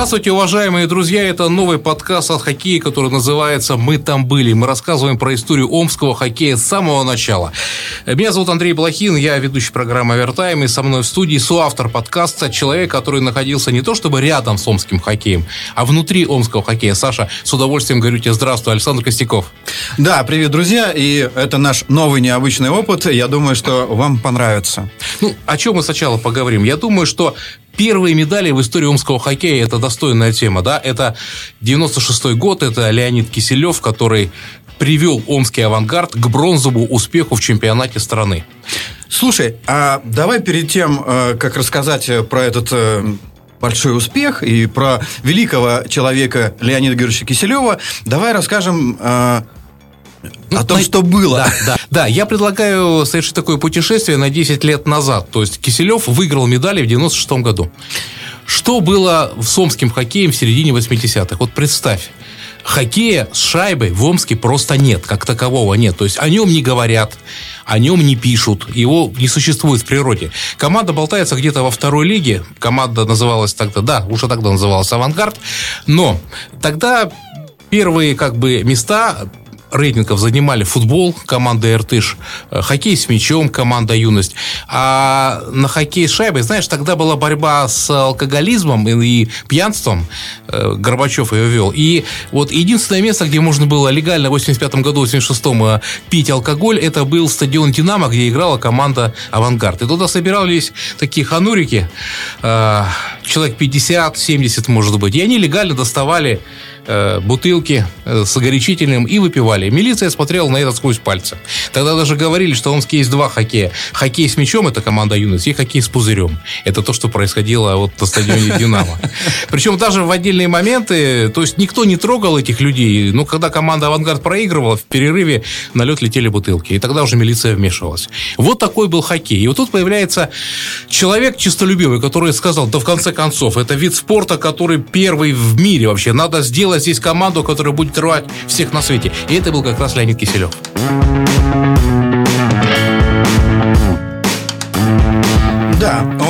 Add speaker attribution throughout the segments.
Speaker 1: Здравствуйте, уважаемые друзья! Это новый подкаст от хоккея, который называется «Мы там были». Мы рассказываем про историю омского хоккея с самого начала. Меня зовут Андрей Блохин, я ведущий программы «Овертайм», и со мной в студии соавтор подкаста, человек, который находился не то чтобы рядом с омским хоккеем, а внутри омского хоккея. Саша, с удовольствием говорю тебе здравствуй, Александр Костяков.
Speaker 2: Да, привет, друзья, и это наш новый необычный опыт. Я думаю, что вам понравится.
Speaker 1: Ну, о чем мы сначала поговорим? Я думаю, что Первые медали в истории омского хоккея – это достойная тема, да? Это 96 год, это Леонид Киселев, который привел омский авангард к бронзовому успеху в чемпионате страны.
Speaker 2: Слушай, а давай перед тем, э, как рассказать про этот э, большой успех и про великого человека Леонида Георгиевича Киселева, давай расскажем э, ну, о том, на... что было.
Speaker 1: Да, да, да, я предлагаю совершить такое путешествие на 10 лет назад. То есть Киселев выиграл медали в 96 году. Что было в сомским хоккеем в середине 80-х? Вот представь. Хоккея с шайбой в Омске просто нет, как такового нет. То есть о нем не говорят, о нем не пишут, его не существует в природе. Команда болтается где-то во второй лиге. Команда называлась тогда, да, уже тогда называлась «Авангард». Но тогда первые как бы места рейтингов занимали футбол, команда «Иртыш», э, хоккей с мячом, команда «Юность». А на хоккей с шайбой, знаешь, тогда была борьба с алкоголизмом и пьянством. Э, Горбачев ее вел. И вот единственное место, где можно было легально в 85 году, 86-м э, пить алкоголь, это был стадион «Динамо», где играла команда «Авангард». И туда собирались такие ханурики, человек 50-70, может быть. И они легально доставали Э, бутылки э, с огоречительным и выпивали. Милиция смотрела на это сквозь пальцы. Тогда даже говорили, что Омске есть два хоккея. Хоккей с мячом – это команда юность, и хоккей с пузырем. Это то, что происходило вот на стадионе «Динамо». Причем даже в отдельные моменты, то есть никто не трогал этих людей, но когда команда «Авангард» проигрывала, в перерыве на лед летели бутылки. И тогда уже милиция вмешивалась. Вот такой был хоккей. И вот тут появляется человек чистолюбивый, который сказал, да в конце концов, это вид спорта, который первый в мире вообще. Надо сделать здесь команду, которая будет рвать всех на свете. И это был как раз Леонид Киселев.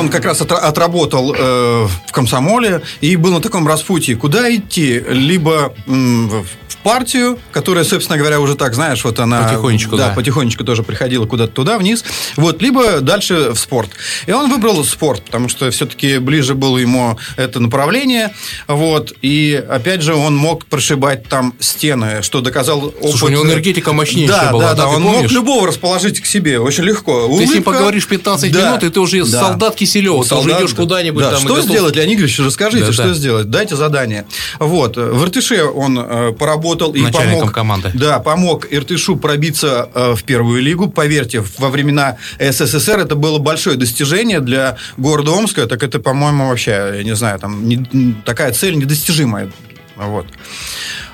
Speaker 2: Он как раз отработал э, в комсомоле и был на таком распутье. Куда идти? Либо м, партию, которая, собственно говоря, уже так, знаешь, вот она...
Speaker 1: Потихонечку, да.
Speaker 2: да. потихонечку тоже приходила куда-то туда, вниз. Вот, либо дальше в спорт. И он выбрал спорт, потому что все-таки ближе было ему это направление. Вот, и, опять же, он мог прошибать там стены, что доказал опыт...
Speaker 1: Слушай, у него энергетика мощнейшая
Speaker 2: да,
Speaker 1: была.
Speaker 2: Да, да, он помнишь? мог любого расположить к себе очень легко.
Speaker 1: Ты Улыбка... с ним поговоришь 15 да, минут, и ты уже да. солдат Киселева, ты уже идешь куда-нибудь
Speaker 2: да.
Speaker 1: там.
Speaker 2: Что сделать, Леонид Игоревич, расскажите, да, что да. сделать? Дайте задание. Вот, в Иртыше он э, поработал работал и помог,
Speaker 1: команды.
Speaker 2: Да, помог Иртышу пробиться э, в первую лигу. Поверьте, во времена СССР это было большое достижение для города Омска. Так это, по-моему, вообще, я не знаю, там не, такая цель недостижимая. Вот.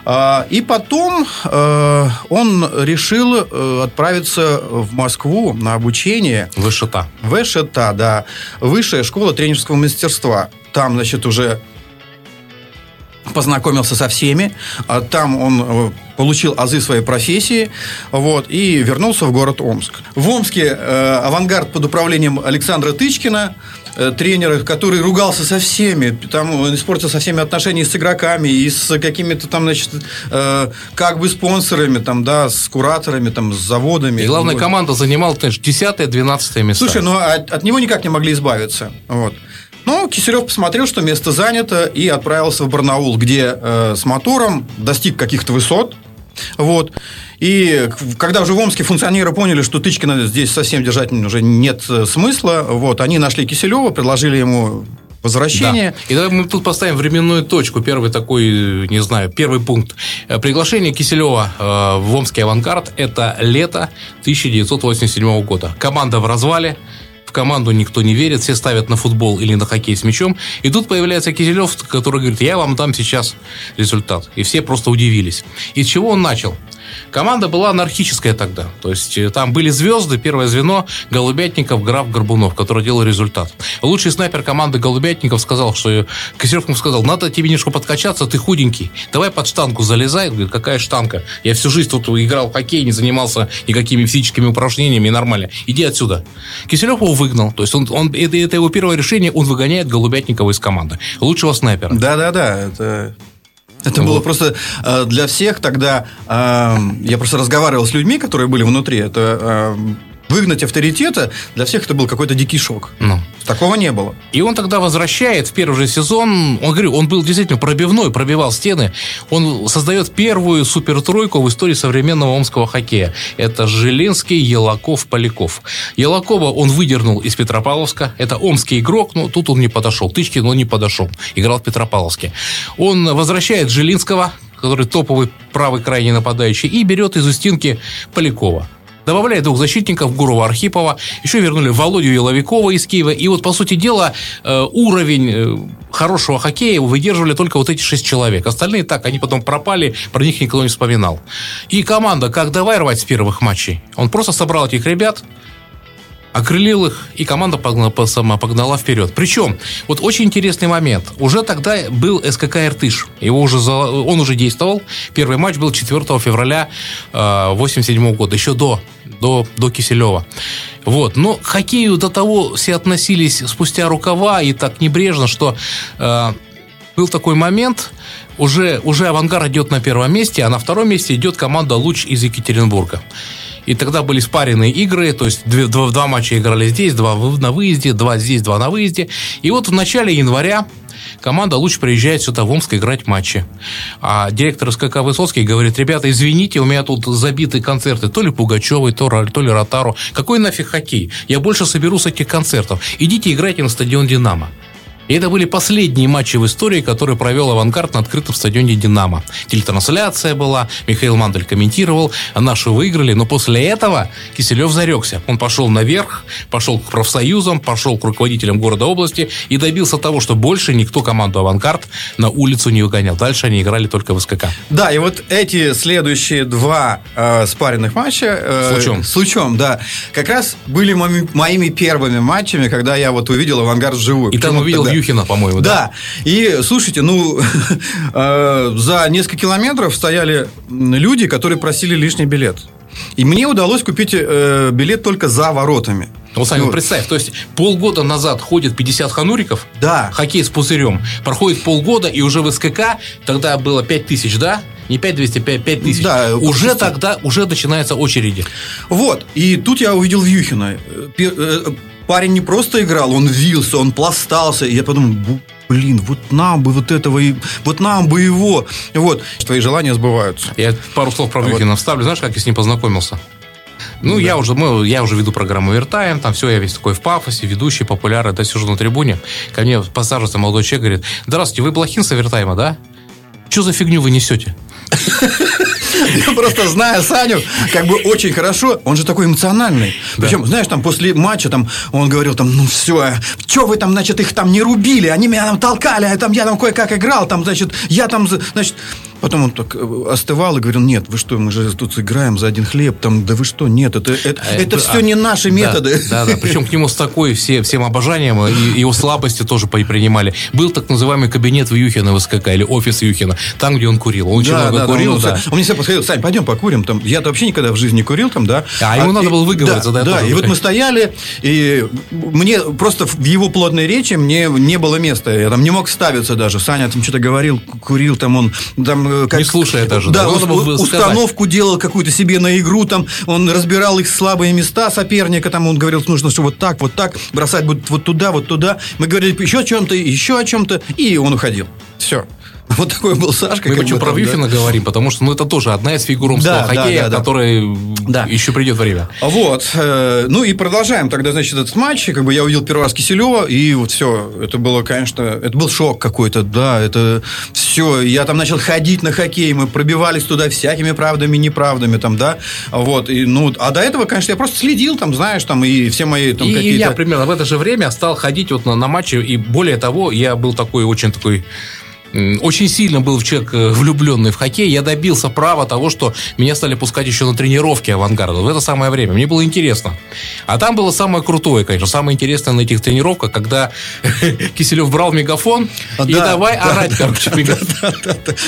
Speaker 2: А, и потом э, он решил э, отправиться в Москву на обучение.
Speaker 1: ВШТ.
Speaker 2: ВШТ, да. Высшая школа тренерского мастерства. Там, значит, уже познакомился со всеми. А там он э, получил азы своей профессии вот, и вернулся в город Омск. В Омске э, авангард под управлением Александра Тычкина э, тренера, который ругался со всеми, там он испортил со всеми отношения с игроками и с какими-то там, значит, э, как бы спонсорами, там, да, с кураторами, там, с заводами.
Speaker 1: И главная команда занимала, конечно, 10-12 места.
Speaker 2: Слушай, ну от, от него никак не могли избавиться. Вот. Но Киселев посмотрел, что место занято, и отправился в Барнаул, где э, с мотором достиг каких-то высот. Вот. И когда уже в Омске функционеры поняли, что Тычкина здесь совсем держать уже нет э, смысла, вот, они нашли Киселева, предложили ему возвращение.
Speaker 1: Да. И давай мы тут поставим временную точку. Первый такой, не знаю, первый пункт. Э, приглашение Киселева э, в Омский авангард – это лето 1987 года. Команда в развале, команду никто не верит, все ставят на футбол или на хоккей с мячом. И тут появляется Киселев, который говорит, я вам дам сейчас результат. И все просто удивились. И с чего он начал? Команда была анархическая тогда. То есть э, там были звезды, первое звено, Голубятников, Граф, Горбунов, который делал результат. Лучший снайпер команды Голубятников сказал, что Косеров ему сказал, надо тебе немножко подкачаться, ты худенький, давай под штангу залезай. Говорит, какая штанга? Я всю жизнь тут играл в хоккей, не занимался никакими физическими упражнениями, нормально. Иди отсюда. Киселев его выгнал. То есть он, он, это, это его первое решение, он выгоняет Голубятникова из команды. Лучшего снайпера.
Speaker 2: Да-да-да, это это вот. было просто э, для всех тогда. Э, я просто разговаривал с людьми, которые были внутри. Это э, выгнать авторитета, для всех это был какой-то дикий шок. Ну. Такого не было.
Speaker 1: И он тогда возвращает в первый же сезон, он, говорю, он был действительно пробивной, пробивал стены, он создает первую супертройку в истории современного омского хоккея. Это Жилинский, Елаков, Поляков. Елакова он выдернул из Петропавловска, это омский игрок, но тут он не подошел, Тычкин он не подошел, играл в Петропавловске. Он возвращает Жилинского, который топовый правый крайний нападающий, и берет из Устинки Полякова. Добавляли двух защитников, Гурова Архипова, еще вернули Володю Еловикова из Киева. И вот, по сути дела, э, уровень э, хорошего хоккея выдерживали только вот эти шесть человек. Остальные так, они потом пропали, про них никто не вспоминал. И команда, как давай рвать с первых матчей. Он просто собрал этих ребят, окрылил их, и команда погнала, сама погнала вперед. Причем, вот очень интересный момент. Уже тогда был СКК «Иртыш». Его уже, он уже действовал. Первый матч был 4 февраля 1987 года, еще до, до, до Киселева. Вот. Но к хоккею до того все относились спустя рукава и так небрежно, что э, был такой момент, уже, уже «Авангард» идет на первом месте, а на втором месте идет команда «Луч» из Екатеринбурга. И тогда были спаренные игры, то есть два, два матча играли здесь, два на выезде, два здесь, два на выезде. И вот в начале января команда лучше приезжает сюда в Омск играть матчи. А директор СКК Высоцкий говорит, ребята, извините, у меня тут забиты концерты, то ли Пугачевой, то, то ли Ротару. Какой нафиг хоккей? Я больше соберу с этих концертов. Идите играйте на стадион «Динамо». И это были последние матчи в истории, которые провел «Авангард» на открытом стадионе «Динамо». Телетрансляция была, Михаил Мандель комментировал, а наши выиграли, но после этого Киселев зарекся. Он пошел наверх, пошел к профсоюзам, пошел к руководителям города области и добился того, что больше никто команду «Авангард» на улицу не выгонял. Дальше они играли только в СКК.
Speaker 2: Да, и вот эти следующие два э, спаренных матча...
Speaker 1: Э, с лучом.
Speaker 2: С лучом, да. Как раз были моими, моими первыми матчами, когда я вот увидел «Авангард» вживую.
Speaker 1: И там увидел тогда... Юхина, по-моему, да?
Speaker 2: Да. И, слушайте, ну, э, за несколько километров стояли люди, которые просили лишний билет. И мне удалось купить э, билет только за воротами.
Speaker 1: Ну, Сань, ну, представь, то есть полгода назад ходит 50 хануриков,
Speaker 2: да.
Speaker 1: хоккей с пузырем, проходит полгода, и уже в СКК тогда было 5 тысяч, да? Не 5200, 5, 5 тысяч. Да, уже тогда, уже начинаются очереди.
Speaker 2: Вот, и тут я увидел Вьюхина. Парень не просто играл, он вился, он пластался. И я подумал, блин, вот нам бы вот этого, и вот нам бы его. Вот, твои желания сбываются.
Speaker 1: Я пару слов про Вьюхина вот. вставлю. Знаешь, как я с ним познакомился? Ну, да. я уже, мы, я уже веду программу Вертаем, там все, я весь такой в пафосе, ведущий, популярный, да, сижу на трибуне. Ко мне посаживается молодой человек, говорит, здравствуйте, вы Блохин с Вертайма, да? Что за фигню вы несете?
Speaker 2: Я просто знаю Саню как бы очень хорошо. Он же такой эмоциональный. Причем, знаешь, там после матча там он говорил там, ну все, что вы там, значит, их там не рубили, они меня там толкали, а там я там кое-как играл, там, значит, я там, значит, Потом он так э, остывал и говорил, нет, вы что, мы же тут играем за один хлеб, там, да вы что, нет, это, это, а, это, все а, не наши методы.
Speaker 1: Да, да, причем к нему с такой все, всем обожанием, и его слабости тоже принимали. Был так называемый кабинет в Юхина в СКК, или офис Юхина, там, где он курил. Он очень да, много да, курил, да.
Speaker 2: Он мне всегда подходил, Сань, пойдем покурим, там, я вообще никогда в жизни не курил, там, да.
Speaker 1: А, ему надо было выговориться,
Speaker 2: да. Да, и вот мы стояли, и мне просто в его плотной речи мне не было места, я там не мог ставиться даже. Саня там что-то говорил, курил, там он, там,
Speaker 1: э, как, не слушая даже.
Speaker 2: Да, он, установку сказать. делал какую-то себе на игру, там он разбирал их слабые места соперника, там он говорил, нужно, что вот так, вот так, бросать будет вот туда, вот туда. Мы говорили еще о чем-то, еще о чем-то, и он уходил. Все. Вот такой был Сашка.
Speaker 1: Мы почему про Вюфина да? говорим, потому что ну, это тоже одна из фигур да, хоккея, да, да, которой да. еще придет время.
Speaker 2: Вот. Э, ну и продолжаем тогда, значит, этот матч. Как бы я увидел первый раз Киселева, и вот все. Это было, конечно, это был шок какой-то, да. Это все. Я там начал ходить на хоккей, мы пробивались туда всякими правдами, неправдами, там, да. Вот. И, ну, а до этого, конечно, я просто следил, там, знаешь, там, и все мои там
Speaker 1: и
Speaker 2: какие-то...
Speaker 1: я примерно в это же время стал ходить вот на, на матчи, и более того, я был такой очень такой очень сильно был человек э, влюбленный в хоккей, я добился права того, что меня стали пускать еще на тренировки авангарда в это самое время. Мне было интересно. А там было самое крутое, конечно, самое интересное на этих тренировках, когда Киселев брал мегафон и давай орать, короче,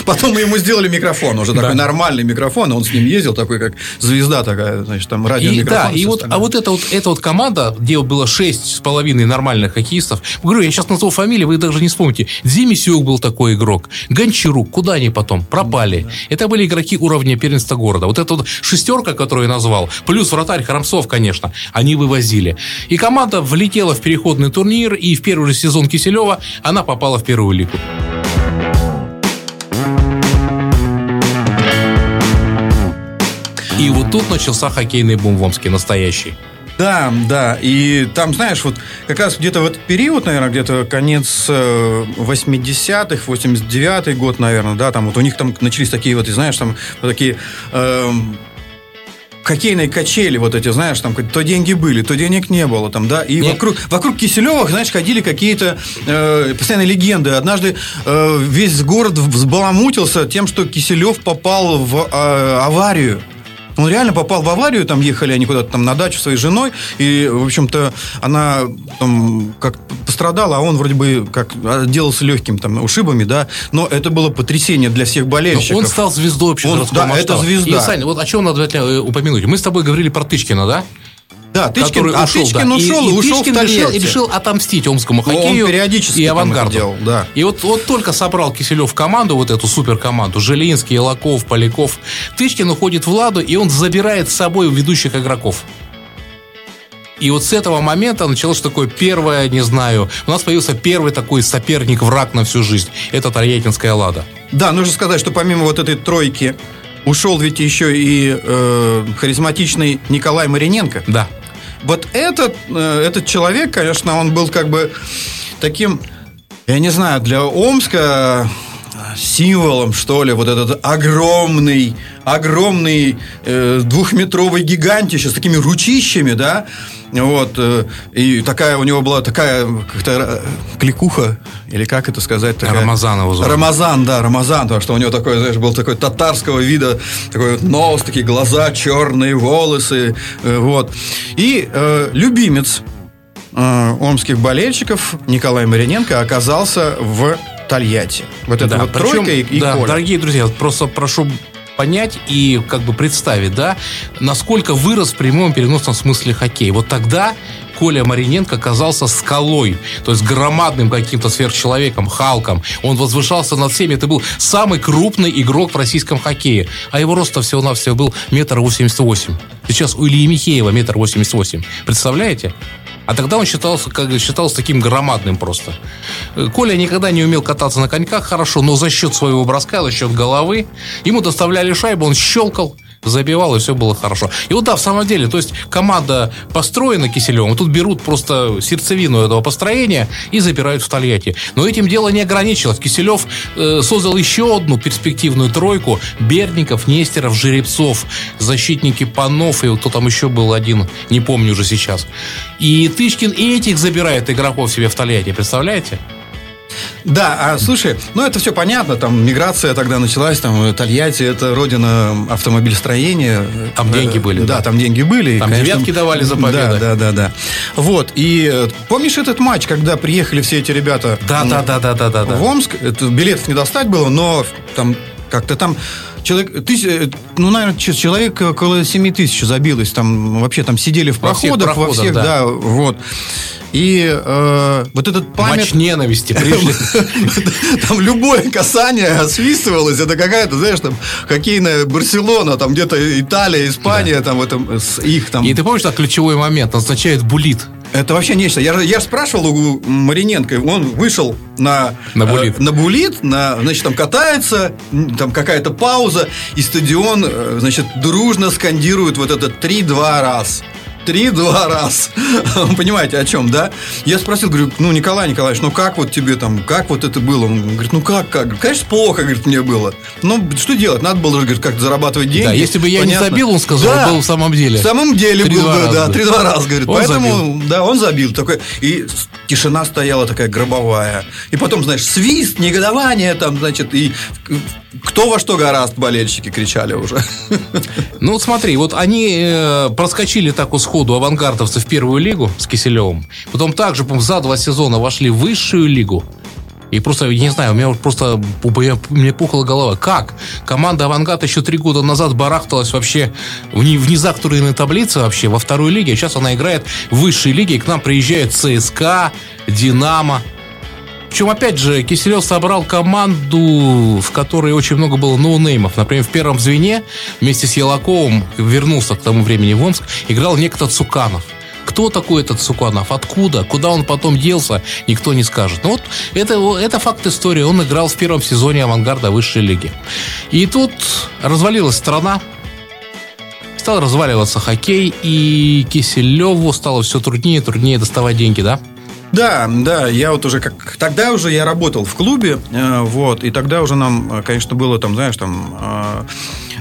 Speaker 2: Потом мы ему сделали микрофон, уже такой нормальный микрофон, он с ним ездил, такой как звезда такая, значит, там радиомикрофон.
Speaker 1: Да, и вот, а вот эта вот, эта вот команда, где было шесть с половиной нормальных хоккеистов, говорю, я сейчас назову фамилии, вы даже не вспомните. Дзимисюк был такой игрок, Гончарук, куда они потом? Пропали. Да. Это были игроки уровня первенства города. Вот эта вот шестерка, которую я назвал, плюс вратарь Храмцов, конечно, они вывозили. И команда влетела в переходный турнир, и в первый же сезон Киселева она попала в первую лигу. И вот тут начался хоккейный бум в Омске, настоящий.
Speaker 2: Да, да. И там, знаешь, вот как раз где-то в этот период, наверное, где-то конец 80-х, э, 89-й год, наверное, да, там вот у них там начались такие вот, знаешь, там вот такие... Э, хоккейные качели вот эти, знаешь, там то деньги были, то денег не было, там, да, и вокруг, вокруг Киселева, знаешь, ходили какие-то э, постоянно легенды. Однажды э, весь город взбаламутился тем, что Киселев попал в э, аварию. Он реально попал в аварию, там ехали они куда-то там на дачу своей женой, и, в общем-то, она там как пострадала, а он вроде бы как отделался легким там ушибами, да, но это было потрясение для всех болельщиков. Но
Speaker 1: он стал звездой вообще.
Speaker 2: Он, да, масштаба. это звезда.
Speaker 1: И, Саня, вот о чем надо э, упомянуть? Мы с тобой говорили про Тычкина, да?
Speaker 2: Да, Тычкин, который а ушел, Тычкин
Speaker 1: да.
Speaker 2: ушел, и, и ушел
Speaker 1: Тычкин в решил, решил отомстить омскому хоккею
Speaker 2: он периодически
Speaker 1: и авангарду.
Speaker 2: Делал, да.
Speaker 1: И вот, вот только собрал Киселев команду, вот эту суперкоманду, Жилинский, Елаков, Поляков, Тычкин уходит в Ладу, и он забирает с собой ведущих игроков. И вот с этого момента началось такое первое, не знаю, у нас появился первый такой соперник-враг на всю жизнь. Это Тольяттинская «Лада».
Speaker 2: Да, нужно сказать, что помимо вот этой тройки ушел ведь еще и э, харизматичный Николай Мариненко.
Speaker 1: Да.
Speaker 2: Вот этот, э, этот человек, конечно, он был как бы таким, я не знаю, для Омска символом, что ли, вот этот огромный, огромный э, двухметровый гигантище с такими ручищами, да, вот, э, и такая у него была такая как-то э, кликуха, или как это сказать? Такая...
Speaker 1: Рамазан его
Speaker 2: зовут. Рамазан, да, Рамазан, потому что у него такой, знаешь, был такой татарского вида, такой вот нос, такие глаза, черные волосы, э, вот. И э, любимец э, омских болельщиков Николай Мариненко оказался в Тольятти. Вот это да, вот причем, тройка и, и
Speaker 1: да, Коля. Дорогие друзья, просто прошу понять и как бы представить, да, насколько вырос в прямом переносном смысле хоккей. Вот тогда Коля Мариненко оказался скалой, то есть громадным каким-то сверхчеловеком, Халком. Он возвышался над всеми. Это был самый крупный игрок в российском хоккее. А его рост всего-навсего был метр восемьдесят восемь. Сейчас у Ильи Михеева метр восемьдесят восемь. Представляете? А тогда он считался, как, считался таким громадным просто. Коля никогда не умел кататься на коньках хорошо, но за счет своего броска, за счет головы, ему доставляли шайбу, он щелкал, забивал, и все было хорошо. И вот да, в самом деле, то есть команда построена Киселевым, тут берут просто сердцевину этого построения и забирают в Тольятти. Но этим дело не ограничилось. Киселев э, создал еще одну перспективную тройку Берников, Нестеров, Жеребцов, защитники Панов, и кто там еще был один, не помню уже сейчас. И Тычкин и этих забирает игроков себе в Тольятти, представляете?
Speaker 2: Да, а слушай, ну это все понятно, там миграция тогда началась, там Тольятти это родина автомобилестроения.
Speaker 1: Там деньги были.
Speaker 2: Да, да. там деньги были.
Speaker 1: Там конечно, девятки давали за победу.
Speaker 2: Да, да, да, да. Вот, и э, помнишь этот матч, когда приехали все эти ребята
Speaker 1: да, да, да, да, да, да,
Speaker 2: в Омск? Это, билетов не достать было, но там как-то там человек, тысяч, э, ну, наверное, человек около 7 тысяч забилось. Там вообще там сидели в проходах, во всех, во всех да. да, вот. И э, вот этот
Speaker 1: память... Матч ненависти
Speaker 2: Там любое касание освистывалось. Это какая-то, знаешь, там хоккейная Барселона, там где-то Италия, Испания, там в этом с их там.
Speaker 1: И ты помнишь, что ключевой момент означает булит?
Speaker 2: Это вообще нечто. Я, я спрашивал у Мариненко, он вышел на,
Speaker 1: на булит,
Speaker 2: э, на, булит на, значит, там катается, там какая-то пауза, и стадион, э, значит, дружно скандирует вот это три-два раз три-два раз. Понимаете, о чем, да? Я спросил, говорю, ну, Николай Николаевич, ну как вот тебе там, как вот это было? Он говорит, ну как, как? Конечно, плохо, говорит, мне было. Ну, что делать? Надо было, говорит, как-то зарабатывать деньги. Да,
Speaker 1: если бы я Понятно. не забил, он сказал, да, был в самом деле.
Speaker 2: В самом деле был бы, да, три-два раза, говорит. Он Поэтому, забил. да, он забил. Такой, и тишина стояла такая гробовая. И потом, знаешь, свист, негодование там, значит, и кто во что гораст, болельщики кричали уже.
Speaker 1: Ну, смотри, вот они э, проскочили так у сходу авангардовцы в первую лигу с Киселевым. Потом также, по за два сезона вошли в высшую лигу. И просто, я не знаю, у меня просто мне пухла голова. Как? Команда «Авангард» еще три года назад барахталась вообще в, не, в низах турнирной таблицы вообще, во второй лиге. Сейчас она играет в высшей лиге, и к нам приезжают ЦСКА, «Динамо». Причем, опять же, Киселев собрал команду, в которой очень много было ноунеймов. Например, в первом звене вместе с Елаковым вернулся к тому времени в Омск, играл некто Цуканов – кто такой этот Суканов? Откуда? Куда он потом делся? Никто не скажет. Но ну вот это, это факт истории. Он играл в первом сезоне авангарда высшей лиги. И тут развалилась страна. Стал разваливаться хоккей, и Киселеву стало все труднее и труднее доставать деньги, да?
Speaker 2: Да, да, я вот уже как тогда уже я работал в клубе, э, вот, и тогда уже нам, э, конечно, было там, знаешь, там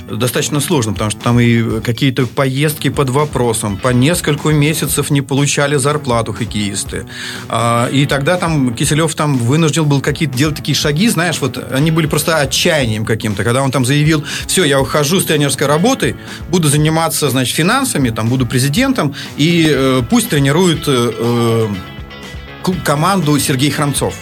Speaker 2: э, достаточно сложно, потому что там и какие-то поездки под вопросом, по несколько месяцев не получали зарплату хоккеисты. А, и тогда там Киселев там вынужден был какие-то делать такие шаги, знаешь, вот они были просто отчаянием каким-то, когда он там заявил, все, я ухожу с тренерской работы, буду заниматься, значит, финансами, там буду президентом, и пусть тренирует команду Сергей Храмцов.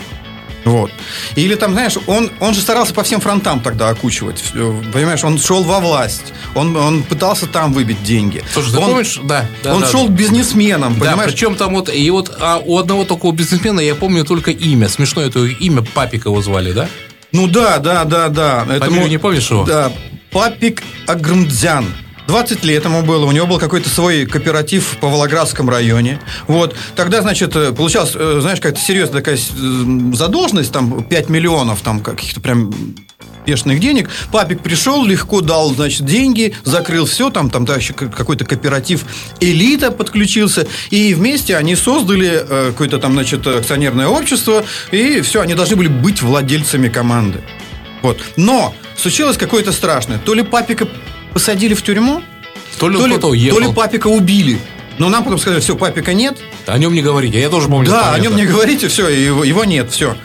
Speaker 2: Вот. Или там, знаешь, он, он же старался по всем фронтам тогда окучивать. Понимаешь, он шел во власть. Он, он пытался там выбить деньги.
Speaker 1: Слушай, ты
Speaker 2: он,
Speaker 1: помнишь? Да.
Speaker 2: да он
Speaker 1: да,
Speaker 2: шел
Speaker 1: да.
Speaker 2: к бизнесменам,
Speaker 1: да,
Speaker 2: понимаешь?
Speaker 1: причем там вот, и вот а у одного такого бизнесмена я помню только имя. Смешное это имя, Папик его звали, да?
Speaker 2: Ну да, да, да, да.
Speaker 1: Фамилию не помнишь его?
Speaker 2: Да, Папик Агрмдзян. 20 лет ему было, у него был какой-то свой кооператив по Волгоградском районе. Вот. Тогда, значит, э, получалась, э, знаешь, какая-то серьезная такая э, задолженность, там 5 миллионов, там каких-то прям бешеных денег. Папик пришел, легко дал, значит, деньги, закрыл все, там, там да, еще какой-то кооператив элита подключился, и вместе они создали какое-то там, значит, акционерное общество, и все, они должны были быть владельцами команды. Вот. Но случилось какое-то страшное. То ли Папика посадили в тюрьму,
Speaker 1: то ли,
Speaker 2: то ли,
Speaker 1: то ли
Speaker 2: папика убили. Но нам потом сказали, все, папика нет.
Speaker 1: О нем не говорите, я тоже помню.
Speaker 2: Да, о нем не говорите, все, его, его нет, все.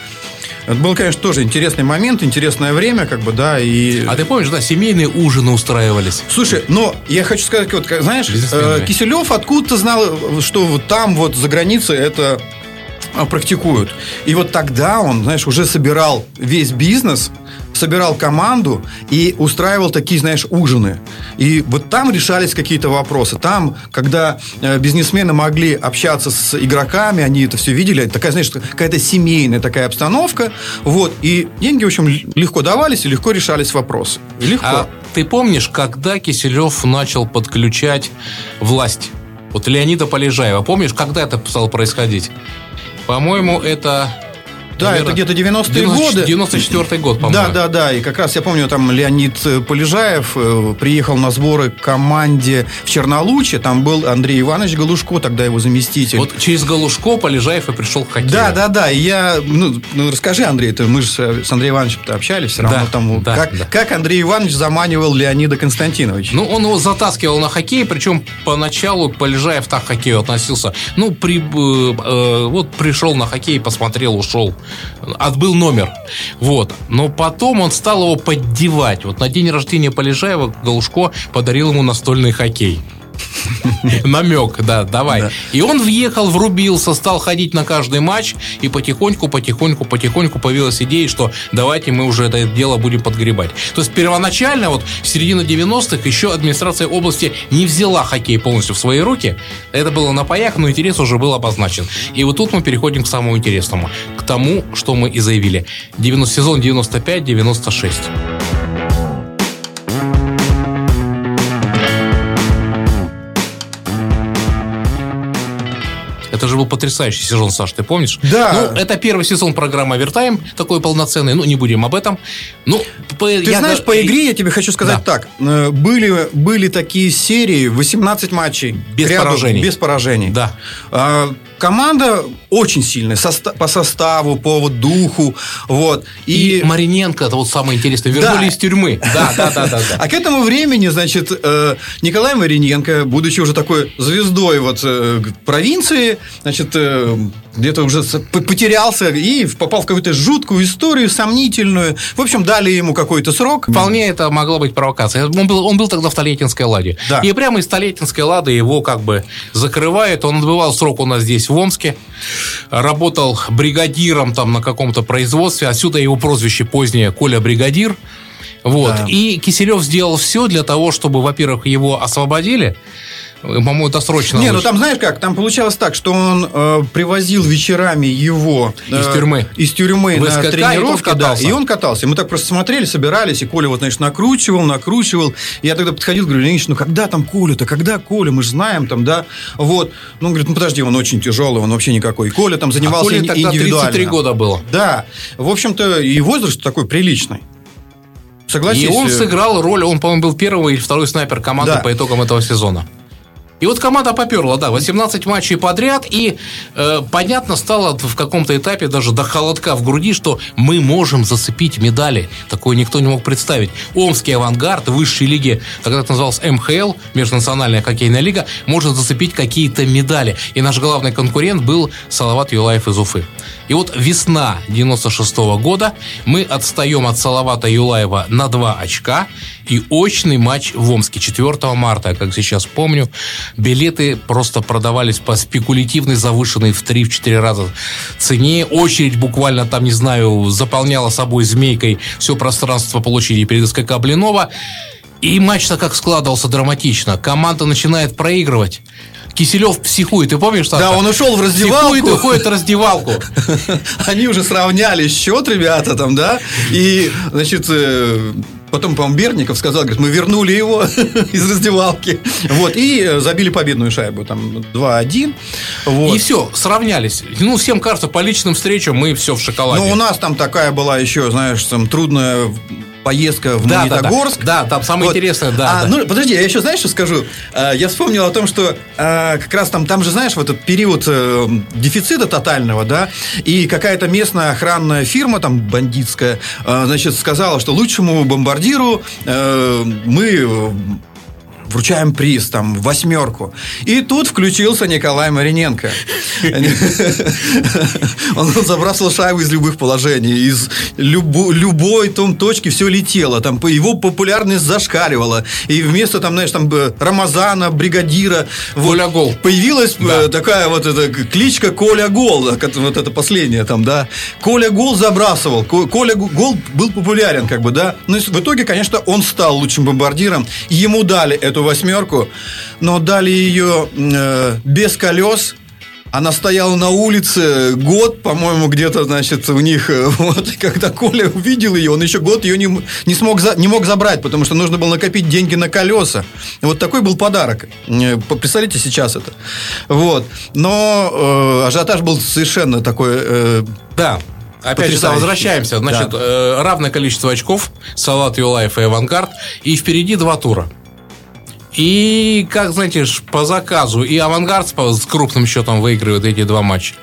Speaker 2: Это был, конечно, тоже интересный момент, интересное время, как бы, да, и...
Speaker 1: А ты помнишь, да, семейные ужины устраивались?
Speaker 2: Слушай, но я хочу сказать, вот, знаешь, э, Киселев откуда-то знал, что вот там вот за границей это практикуют. И вот тогда он, знаешь, уже собирал весь бизнес, собирал команду и устраивал такие, знаешь, ужины. И вот там решались какие-то вопросы. Там, когда э, бизнесмены могли общаться с игроками, они это все видели, такая, знаешь, какая-то семейная такая обстановка. Вот. И деньги, в общем, легко давались и легко решались вопросы. И легко. А
Speaker 1: ты помнишь, когда Киселев начал подключать власть? Вот Леонида Полежаева. Помнишь, когда это стало происходить? По-моему, это
Speaker 2: да, Наверное, это где-то 90-е годы.
Speaker 1: 94-й год, по-моему.
Speaker 2: Да, да, да. И как раз я помню, там Леонид Полежаев э, приехал на сборы к команде в Чернолуче. Там был Андрей Иванович Галушко, тогда его заместитель.
Speaker 1: Вот через Галушко Полежаев и пришел к хоккею.
Speaker 2: Да, да, да. И я, ну, ну расскажи, Андрей, это мы же с Андреем Ивановичем общались все равно. Да, там, да, как, да. как Андрей Иванович заманивал Леонида Константиновича?
Speaker 1: Ну, он его затаскивал на хоккей, причем поначалу Полежаев так к хоккею относился. Ну, при, э, э, вот пришел на хоккей, посмотрел, ушел. Отбыл номер. Вот. Но потом он стал его поддевать. Вот на день рождения Полежаева Галушко подарил ему настольный хоккей. Намек, да, давай. Да. И он въехал, врубился, стал ходить на каждый матч, и потихоньку, потихоньку, потихоньку появилась идея, что давайте мы уже это дело будем подгребать. То есть первоначально, вот в середине 90-х, еще администрация области не взяла хоккей полностью в свои руки. Это было на паях, но интерес уже был обозначен. И вот тут мы переходим к самому интересному, к тому, что мы и заявили. 90, сезон 95-96. Это же был потрясающий сезон, Саш, ты помнишь?
Speaker 2: Да.
Speaker 1: Ну, это первый сезон программы Овертайм, такой полноценный. Ну, не будем об этом. Ну,
Speaker 2: по, ты я, знаешь, по игре я тебе хочу сказать да. так. Э, были, были такие серии, 18 матчей.
Speaker 1: Без ряду, поражений.
Speaker 2: Без поражений.
Speaker 1: Да.
Speaker 2: А, команда очень сильная по составу, по вот духу, вот.
Speaker 1: И, и Мариненко, это вот самое интересное, вернули да. из тюрьмы. Да, да, да, да, да.
Speaker 2: А к этому времени, значит, э, Николай Мариненко, будучи уже такой звездой вот э, провинции, значит, где-то уже потерялся и попал в какую-то жуткую историю, сомнительную. В общем, дали ему какой-то срок.
Speaker 1: Вполне это могла быть провокация. Он был, он был тогда в Столетинской ладе.
Speaker 2: Да.
Speaker 1: И прямо из Столетинской лады его как бы закрывают. Он отбывал срок у нас здесь, в Омске. Работал бригадиром там на каком-то производстве. Отсюда его прозвище позднее Коля Бригадир. Вот.
Speaker 2: Да.
Speaker 1: И Киселев сделал все для того, чтобы, во-первых, его освободили. По-моему, досрочно.
Speaker 2: Не, ну
Speaker 1: вышел.
Speaker 2: там знаешь как, там получалось так, что он э, привозил вечерами его
Speaker 1: Из
Speaker 2: э,
Speaker 1: тюрьмы.
Speaker 2: из тюрьмы
Speaker 1: В
Speaker 2: на
Speaker 1: СКК, и
Speaker 2: тренировки,
Speaker 1: он
Speaker 2: да,
Speaker 1: катался.
Speaker 2: и он катался. И мы так просто смотрели, собирались, и Коля вот, значит, накручивал, накручивал. И я тогда подходил, говорю, Леонид, ну когда там Коля-то, когда Коля, мы же знаем там, да, вот. Ну, он говорит, ну подожди, он очень тяжелый, он вообще никакой. И Коля там
Speaker 1: а
Speaker 2: занимался
Speaker 1: Коле
Speaker 2: ин-
Speaker 1: тогда
Speaker 2: индивидуально.
Speaker 1: 33 года было.
Speaker 2: Да, в общем-то, и возраст такой приличный. Согласись.
Speaker 1: И он
Speaker 2: э,
Speaker 1: сыграл роль, он, по-моему, был первый или второй снайпер команды
Speaker 2: Да.
Speaker 1: по итогам этого сезона. И вот команда поперла, да, 18 матчей подряд, и э, понятно стало в каком-то этапе даже до холодка в груди, что мы можем зацепить медали. Такое никто не мог представить. Омский авангард в высшей лиге, тогда это называлось МХЛ, Межнациональная хоккейная лига, может зацепить какие-то медали. И наш главный конкурент был Салават Юлаев из Уфы. И вот весна 96 года мы отстаем от Салавата Юлаева на 2 очка. И очный матч в Омске 4 марта, как сейчас помню, билеты просто продавались по спекулятивной, завышенной в 3-4 раза цене. Очередь буквально там, не знаю, заполняла собой змейкой все пространство получения перед СКК Блинова. И матч-то как складывался драматично. Команда начинает проигрывать. Киселев психует. Ты помнишь, Саша?
Speaker 2: Да, он ушел в раздевалку.
Speaker 1: Психует уходит в раздевалку.
Speaker 2: Они уже сравняли счет, ребята, там, да, и, значит, э, потом, по-моему, Берников сказал, говорит, мы вернули его из раздевалки, вот, и э, забили победную шайбу, там, 2-1, вот.
Speaker 1: И все, сравнялись. Ну, всем кажется, по личным встречам мы все в шоколаде.
Speaker 2: Ну, у нас там такая была еще, знаешь, там, трудная поездка в
Speaker 1: Да, да, да.
Speaker 2: Магнитогорск.
Speaker 1: Да, там самое
Speaker 2: Вот.
Speaker 1: интересное, да,
Speaker 2: А,
Speaker 1: да.
Speaker 2: Ну, подожди, я еще, знаешь, что скажу? А, Я вспомнил о том, что а, как раз там, там же, знаешь, в этот период э, дефицита тотального, да, и какая-то местная охранная фирма, там, бандитская, а, значит, сказала, что лучшему бомбардиру э, мы э, вручаем приз, там, восьмерку. И тут включился Николай Мариненко. Он забрасывал шайбу из любых положений, из любо- любой там точки все летело, там его популярность зашкаливала. И вместо там, знаешь, там э, Рамазана, бригадира,
Speaker 1: Коля Гол.
Speaker 2: появилась э, такая вот эта кличка Коля Гол, как- вот это последнее там, да. Коля Гол забрасывал, Ко- Коля Гол был популярен, как бы, да. Но в итоге, конечно, он стал лучшим бомбардиром. Ему дали эту восьмерку, но дали ее э, без колес. Она стояла на улице год, по-моему, где-то, значит, у них. э, Вот, и когда Коля увидел ее, он еще год ее не, не смог за- не мог забрать, потому что нужно было накопить деньги на колеса. Вот такой был подарок. Э, Представляете сейчас это. Вот. Но э, ажиотаж был совершенно такой. э,
Speaker 1: Да. Опять же, возвращаемся. Значит,
Speaker 2: Да.
Speaker 1: э, равное количество очков. Салат Юлаев и Авангард. И впереди два тура. И, как, знаете, по заказу, и Авангард с крупным счетом выигрывает эти два матча.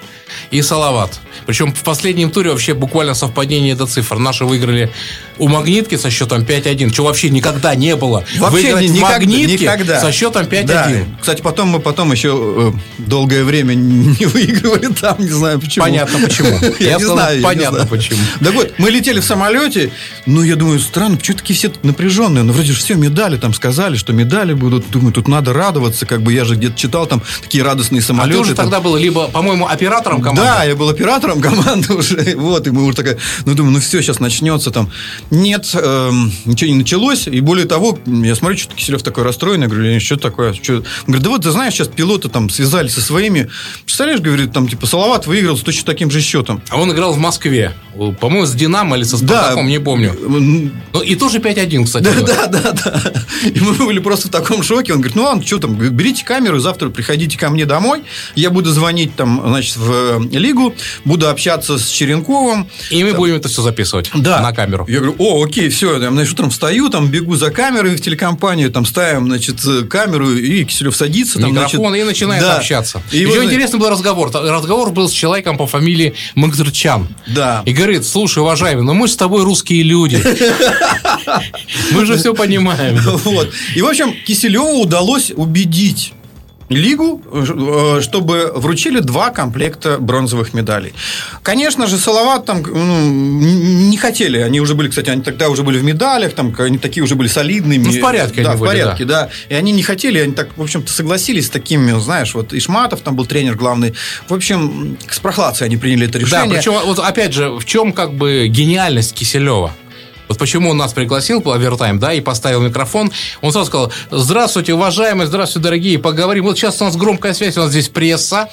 Speaker 1: И Салават. Причем в последнем туре вообще буквально совпадение до цифр. Наши выиграли у Магнитки со счетом 5-1, чего вообще никогда не было.
Speaker 2: Вообще
Speaker 1: Выиграть
Speaker 2: никогда,
Speaker 1: Магнитке
Speaker 2: никогда.
Speaker 1: со счетом 5-1.
Speaker 2: Да. Кстати, потом мы потом еще э, долгое время не выигрывали там, не знаю почему.
Speaker 1: Понятно почему.
Speaker 2: Я, не знаю.
Speaker 1: понятно почему.
Speaker 2: Да вот, мы летели в самолете, ну, я думаю, странно, почему такие все напряженные? Ну, вроде же все медали там сказали, что медали будут. Думаю, тут надо радоваться, как бы я же где-то читал там такие радостные
Speaker 1: А
Speaker 2: самолеты.
Speaker 1: ты уже тогда был либо, по-моему, оператором команды.
Speaker 2: Да, я был оператором команды уже. Вот, и мы уже такая, ну, думаю, ну все, сейчас начнется там. Нет, эм, ничего не началось. И более того, я смотрю, что Киселев такой расстроенный. Я говорю, «Леонид, что такое? Что? Он говорит, да вот, ты знаешь, сейчас пилоты там связались со своими. Представляешь, говорит, там, типа, Салават выиграл с точно таким же счетом.
Speaker 1: А он играл в Москве. По-моему, с Динамо или со Спартаком, не помню.
Speaker 2: М,
Speaker 1: Ну, и тоже 5-1, кстати.
Speaker 2: Да, да, да, да. И мы были просто в таком шоке. Он говорит, ну ладно, что там, берите камеру, завтра приходите ко мне домой. Я буду звонить там, значит, в э, лигу, буду общаться с Черенковым.
Speaker 1: И мы будем это все записывать
Speaker 2: Да.
Speaker 1: на камеру.
Speaker 2: Я говорю, о, окей, все, я значит, утром встаю, там бегу за камерой в телекомпанию, там ставим, значит, э, камеру, и Киселев садится. Там,
Speaker 1: Микрофон
Speaker 2: значит,
Speaker 1: и начинает
Speaker 2: да.
Speaker 1: общаться.
Speaker 2: И
Speaker 1: Еще
Speaker 2: значит,
Speaker 1: интересный был разговор. Разговор был с человеком по фамилии Магдырчан.
Speaker 2: Да.
Speaker 1: И говорит, слушай, уважаемый, ну мы с тобой русские люди. Мы же все понимаем.
Speaker 2: Вот. И, в общем, Киселеву удалось убедить лигу, э, чтобы вручили два комплекта бронзовых медалей. Конечно же, Салават там ну, не хотели, они уже были, кстати, они тогда уже были в медалях, там они такие уже были солидными. Ну,
Speaker 1: в порядке
Speaker 2: Да,
Speaker 1: в
Speaker 2: были, порядке, да. да. И они не хотели, они так, в общем-то, согласились с такими, знаешь, вот Ишматов там был тренер главный. В общем, с прохладцей они приняли это решение.
Speaker 1: Да, причем, вот опять же, в чем как бы гениальность Киселева? Вот почему он нас пригласил по овертайм, да, и поставил микрофон. Он сразу сказал, здравствуйте, уважаемые, здравствуйте, дорогие, поговорим. Вот сейчас у нас громкая связь, у нас здесь пресса.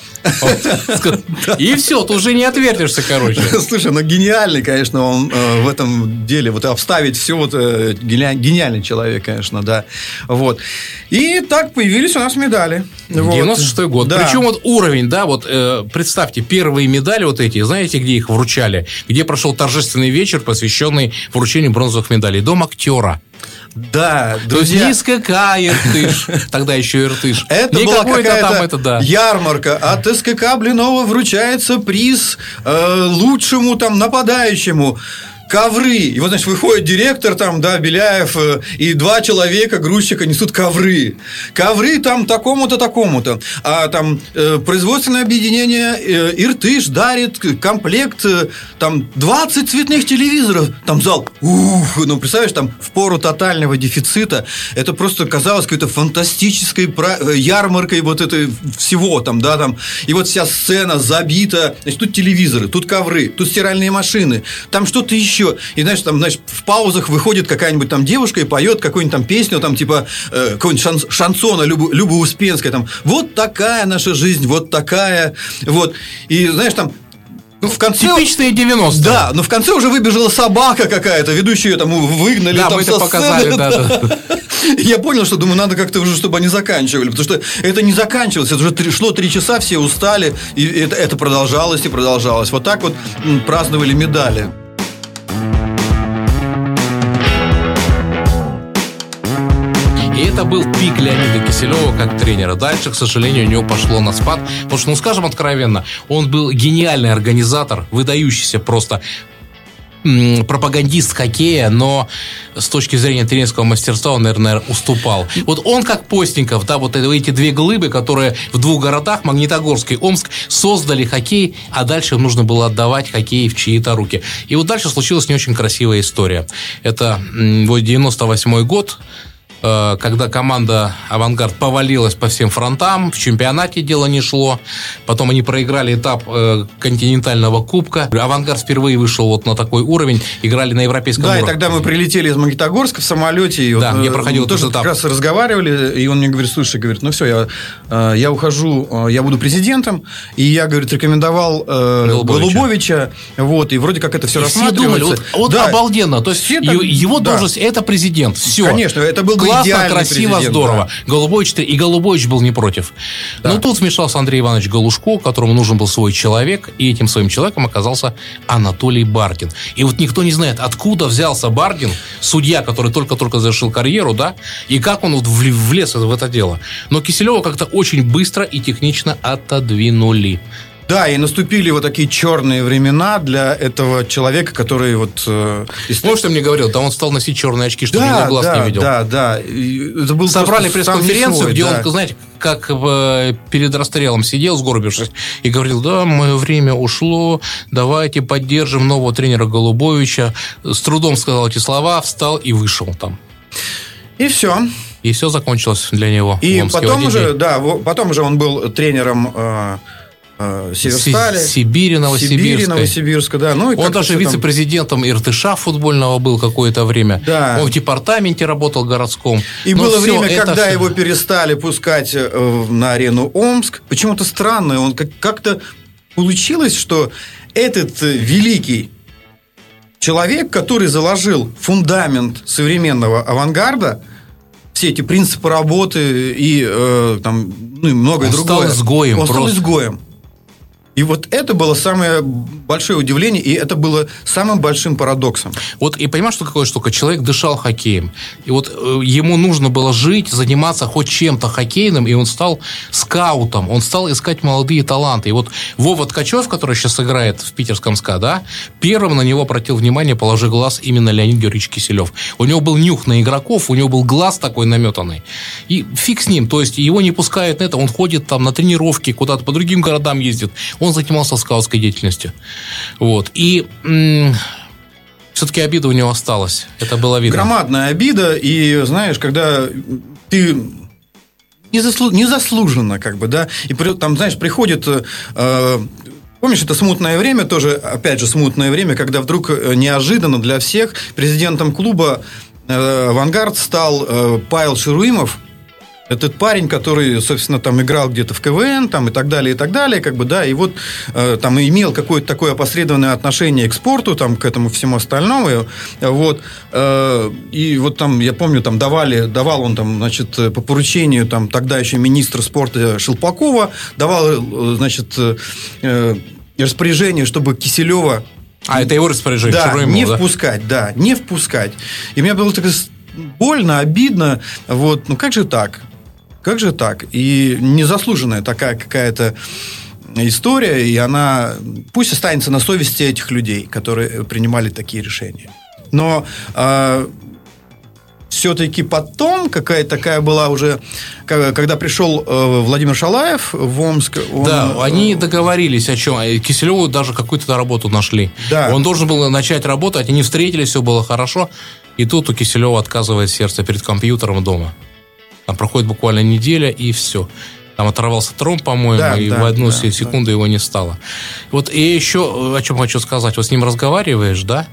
Speaker 1: И все, ты уже не отвертишься, короче.
Speaker 2: Слушай, ну гениальный, конечно, он э, в этом деле. Вот обставить все, вот э, гениальный человек, конечно, да. Вот. И так появились у нас медали.
Speaker 1: 96-й год. Да. Причем вот уровень, да, вот э, представьте, первые медали вот эти, знаете, где их вручали? Где прошел торжественный вечер, посвященный вручению бронзовых медалей? Дом актера.
Speaker 2: Да,
Speaker 1: друзья. То есть СКК Иртыш, тогда еще Иртыш.
Speaker 2: Это не была какая-то там это, да. ярмарка. От СКК Блинова вручается приз э, лучшему там нападающему ковры. И вот, значит, выходит директор там, да, Беляев, э, и два человека, грузчика, несут ковры. Ковры там такому-то, такому-то. А там э, производственное объединение э, Иртыш дарит комплект, там, 20 цветных телевизоров. Там зал, ух, ну, представляешь, там, в пору тотального дефицита, это просто казалось какой-то фантастической ярмаркой вот этой всего там, да, там. И вот вся сцена забита. Значит, тут телевизоры, тут ковры, тут стиральные машины, там что-то еще еще. И, знаешь, там, знаешь, в паузах выходит какая-нибудь там девушка и поет какую-нибудь там песню, там, типа, э, какой-нибудь шан, шансона Люба, Люба Успенская, там, вот такая наша жизнь, вот такая, вот. И, знаешь, там,
Speaker 1: ну, в конце... Типичные 90-е.
Speaker 2: Да, но в конце уже выбежала собака какая-то, ведущую ее там выгнали.
Speaker 1: Да,
Speaker 2: там
Speaker 1: мы это показали, да, да.
Speaker 2: Я понял, что, думаю, надо как-то уже, чтобы они заканчивали, потому что это не заканчивалось, это уже шло три часа, все устали, и это, это продолжалось и продолжалось. Вот так вот праздновали медали.
Speaker 1: Это был пик Леонида Киселева как тренера. Дальше, к сожалению, у него пошло на спад. Потому что, ну, скажем откровенно, он был гениальный организатор, выдающийся просто пропагандист хоккея, но с точки зрения тренерского мастерства он, наверное, уступал. Вот он как Постников, да, вот эти две глыбы, которые в двух городах, Магнитогорск и Омск, создали хоккей, а дальше нужно было отдавать хоккей в чьи-то руки. И вот дальше случилась не очень красивая история. Это вот 98 год, когда команда «Авангард» повалилась по всем фронтам, в чемпионате дело не шло, потом они проиграли этап э, континентального кубка, «Авангард» впервые вышел вот на такой уровень, играли на европейском
Speaker 2: да,
Speaker 1: уровне.
Speaker 2: Да, и тогда мы прилетели из Магнитогорска в самолете, и
Speaker 1: да, вот, мне проходил
Speaker 2: тоже этап. как раз разговаривали, и он мне говорит, слушай, говорит, ну все, я, э, я ухожу, я буду президентом, и я, говорит, рекомендовал Голубовича, Голубовича вот, и вроде как это все и рассматривается.
Speaker 1: Все думали, вот, вот да, обалденно, то есть все там, его да. должность это президент, все.
Speaker 2: Конечно, это был бы
Speaker 1: классно, красиво, здорово. Да. Голубович, и Голубович был не против. Да. Но тут вмешался Андрей Иванович Галушко, которому нужен был свой человек, и этим своим человеком оказался Анатолий Бардин. И вот никто не знает, откуда взялся Бардин, судья, который только-только завершил карьеру, да, и как он вот влез в это дело. Но Киселева как-то очень быстро и технично отодвинули.
Speaker 2: Да, и наступили вот такие черные времена для этого человека, который вот... Э,
Speaker 1: Помнишь, что мне говорил? Да он стал носить черные очки, чтобы да, глаз
Speaker 2: да,
Speaker 1: не видел.
Speaker 2: Да, да. Это
Speaker 1: был Собрали пресс-конференцию, где да. он, знаете, как в, перед расстрелом сидел, сгорбившись, и говорил, да, мое время ушло, давайте поддержим нового тренера Голубовича. С трудом сказал эти слова, встал и вышел там.
Speaker 2: И все.
Speaker 1: И все закончилось для него.
Speaker 2: И потом уже, да, потом уже он был тренером э, Э, Северстали.
Speaker 1: Сибири, Новосибирска. Сибири,
Speaker 2: Новосибирска, да.
Speaker 1: Ну, и Он даже вице-президентом там... Иртыша футбольного был какое-то время. Да. Он в департаменте работал городском.
Speaker 2: И Но было время, когда все... его перестали пускать э, на арену Омск. Почему-то странно. Он как-то получилось, что этот э, великий человек, который заложил фундамент современного авангарда, все эти принципы работы и э, там ну, и многое
Speaker 1: он
Speaker 2: другое.
Speaker 1: Стал изгоем.
Speaker 2: Он просто. стал изгоем. И вот это было самое большое удивление, и это было самым большим парадоксом.
Speaker 1: Вот и понимаешь, что какое штука? Человек дышал хоккеем. И вот э, ему нужно было жить, заниматься хоть чем-то хоккейным, и он стал скаутом, он стал искать молодые таланты. И вот Вова Ткачев, который сейчас играет в питерском СКА, да, первым на него обратил внимание, положи глаз именно Леонид Георгиевич Киселев. У него был нюх на игроков, у него был глаз такой наметанный. И фиг с ним, то есть его не пускают на это, он ходит там на тренировки, куда-то по другим городам ездит он занимался скаутской деятельностью. Вот. И все-таки обида у него осталась. Это было видно.
Speaker 2: Громадная обида. И знаешь, когда ты незаслуженно, как бы, да, и там, знаешь, приходит э, Помнишь, это смутное время, тоже, опять же, смутное время, когда вдруг э, неожиданно для всех президентом клуба э, «Авангард» стал Павел Шируимов, этот парень, который, собственно, там играл где-то в КВН, там и так далее, и так далее, как бы, да, и вот э, там имел какое-то такое опосредованное отношение к спорту, там, к этому всему остальному, и, вот, э, и вот там, я помню, там давали, давал он там, значит, по поручению там тогда еще министра спорта Шелпакова, давал, э, значит, э, распоряжение, чтобы Киселева
Speaker 1: а, это его распоряжение?
Speaker 2: Да, ему, не да? впускать, да, не впускать. И меня было так больно, обидно. Вот, ну как же так? Как же так? И незаслуженная такая какая-то история, и она пусть останется на совести этих людей, которые принимали такие решения. Но э, все-таки потом какая-то такая была уже, когда пришел э, Владимир Шалаев в Омск.
Speaker 1: Он, да, они договорились о чем. Киселеву даже какую-то работу нашли. Да. Он должен был начать работать, они встретились, все было хорошо. И тут у Киселева отказывает сердце перед компьютером дома. Там проходит буквально неделя, и все. Там оторвался тромб, по-моему, да, и да, в одну да, секунду да. его не стало. Вот и еще о чем хочу сказать. Вот с ним разговариваешь, да?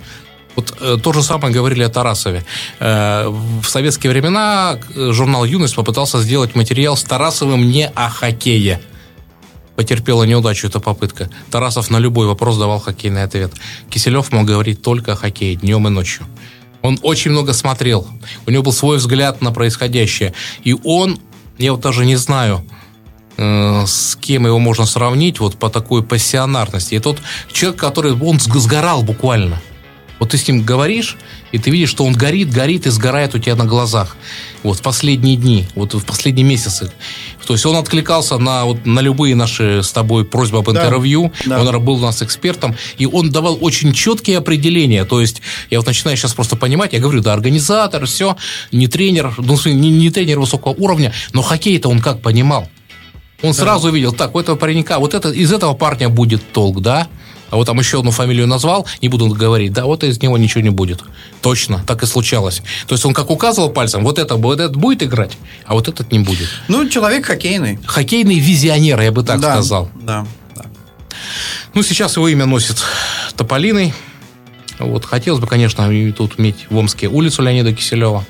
Speaker 1: Вот э, то же самое говорили о Тарасове. Э, в советские времена э, журнал «Юность» попытался сделать материал с Тарасовым не о хоккее. Потерпела неудачу эта попытка. Тарасов на любой вопрос давал хоккейный ответ. Киселев мог говорить только о хоккее днем и ночью. Он очень много смотрел. У него был свой взгляд на происходящее. И он, я вот даже не знаю, э, с кем его можно сравнить вот по такой пассионарности. И тот человек, который, он сгорал буквально. Вот ты с ним говоришь, и ты видишь, что он горит, горит и сгорает у тебя на глазах. Вот в последние дни, вот в последние месяцы. То есть он откликался на, вот, на любые наши с тобой просьбы об интервью. Да, да. Он был у нас экспертом. И он давал очень четкие определения. То есть я вот начинаю сейчас просто понимать, я говорю, да, организатор, все, не тренер, ну, не, не тренер высокого уровня, но хоккей-то он как понимал? Он да. сразу видел, так, у этого паренька, вот это, из этого парня будет толк, да? А вот там еще одну фамилию назвал, не буду говорить, да, вот из него ничего не будет. Точно, так и случалось. То есть он как указывал пальцем, вот это, вот этот будет играть, а вот этот не будет.
Speaker 2: Ну, человек хоккейный.
Speaker 1: Хоккейный визионер, я бы так
Speaker 2: да,
Speaker 1: сказал.
Speaker 2: Да, да.
Speaker 1: Ну, сейчас его имя носит Тополиный. Вот, хотелось бы, конечно, тут иметь в Омске улицу Леонида Киселева.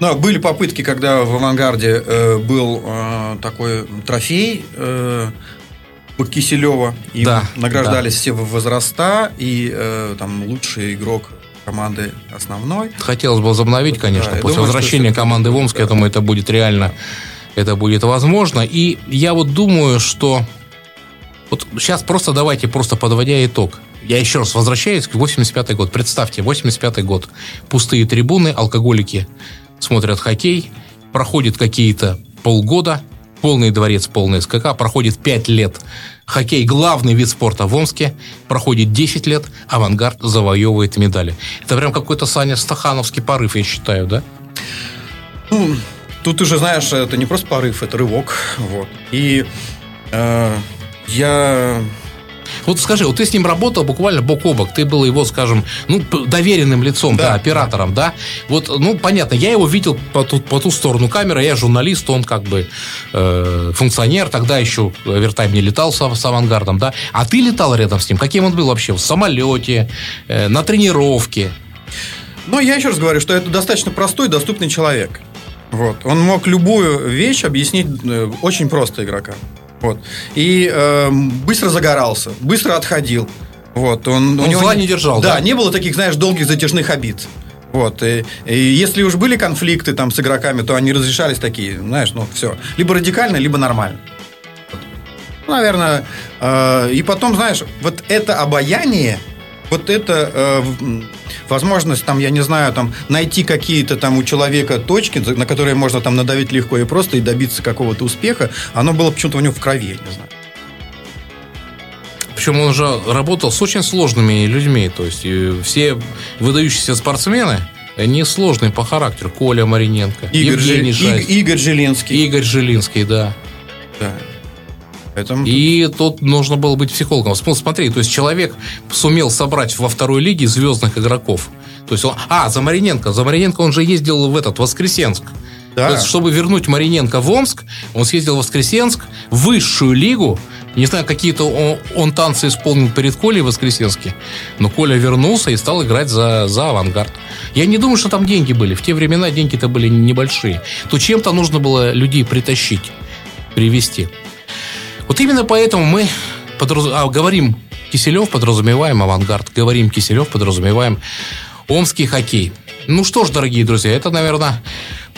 Speaker 2: Ну, были попытки, когда в авангарде э, был э, такой трофей э, Киселева. И да, награждались да. все возраста, и э, там лучший игрок команды основной.
Speaker 1: Хотелось бы возобновить, конечно, да, после думаю, возвращения команды в Омск, да. я думаю, это будет реально, это будет возможно. И я вот думаю, что вот сейчас просто давайте, просто подводя итог. Я еще раз возвращаюсь к 85 год. Представьте, 85 год. Пустые трибуны, алкоголики смотрят хоккей, проходит какие-то полгода, полный дворец, полный СКК, проходит 5 лет. Хоккей – главный вид спорта в Омске, проходит 10 лет, авангард завоевывает медали. Это прям какой-то, Саня, стахановский порыв, я считаю, да?
Speaker 2: Ну, тут уже, знаешь, это не просто порыв, это рывок. Вот. И э, я
Speaker 1: вот скажи, вот ты с ним работал буквально бок о бок, ты был его, скажем, ну, доверенным лицом, да, да оператором, да. Вот, ну, понятно, я его видел по ту, по ту сторону камеры, я журналист, он как бы э, функционер, тогда еще Вертайм не летал с, с авангардом, да. А ты летал рядом с ним, каким он был вообще? В самолете, э, на тренировке?
Speaker 2: Ну, я еще раз говорю, что это достаточно простой, доступный человек. Вот. Он мог любую вещь объяснить э, очень просто игрокам. Вот. И э, быстро загорался, быстро отходил. Вот,
Speaker 1: он, он у него зла не держал,
Speaker 2: да? Да, не было таких, знаешь, долгих затяжных обид. Вот. И, и если уж были конфликты там с игроками, то они разрешались такие, знаешь, ну все. Либо радикально, либо нормально. Наверное. Э, и потом, знаешь, вот это обаяние, вот это э, возможность, там, я не знаю, там, найти какие-то там у человека точки, на которые можно там надавить легко и просто и добиться какого-то успеха, оно было почему-то у него в крови, я не знаю.
Speaker 1: Причем он уже работал с очень сложными людьми. То есть все выдающиеся спортсмены, они сложные по характеру. Коля Мариненко,
Speaker 2: Игорь, Евгений Ж... Жась, Игорь Жилинский.
Speaker 1: Игорь Жилинский, да.
Speaker 2: Да.
Speaker 1: Поэтому... И тут нужно было быть психологом. Смотри, то есть человек сумел собрать во второй лиге звездных игроков. То есть он... А, за Мариненко. За Мариненко он же ездил в этот Воскресенск. Да. То есть, чтобы вернуть Мариненко в Омск, он съездил в Воскресенск, в высшую лигу, не знаю, какие-то он, он танцы исполнил перед Колей в Воскресенске, но Коля вернулся и стал играть за, за авангард. Я не думаю, что там деньги были. В те времена деньги-то были небольшие. То чем-то нужно было людей притащить, привести. Вот именно поэтому мы подраз... а, говорим Киселев, подразумеваем авангард. Говорим Киселев, подразумеваем омский хоккей. Ну что ж, дорогие друзья, это, наверное,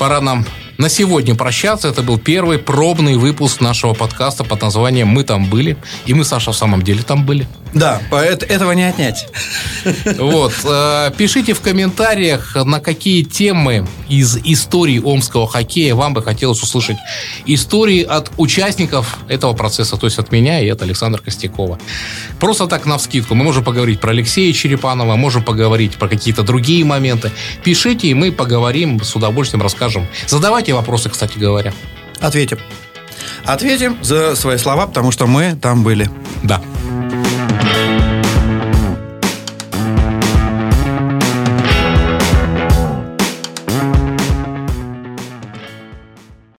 Speaker 1: пора нам на сегодня прощаться. Это был первый пробный выпуск нашего подкаста под названием «Мы там были». И мы, Саша, в самом деле там были.
Speaker 2: Да, этого не отнять.
Speaker 1: Вот. Э, пишите в комментариях, на какие темы из истории омского хоккея вам бы хотелось услышать истории от участников этого процесса, то есть от меня и от Александра Костякова. Просто так на вскидку. Мы можем поговорить про Алексея Черепанова, можем поговорить про какие-то другие моменты. Пишите, и мы поговорим, с удовольствием расскажем. Задавайте вопросы, кстати говоря.
Speaker 2: Ответим. Ответим за свои слова, потому что мы там были.
Speaker 1: Да.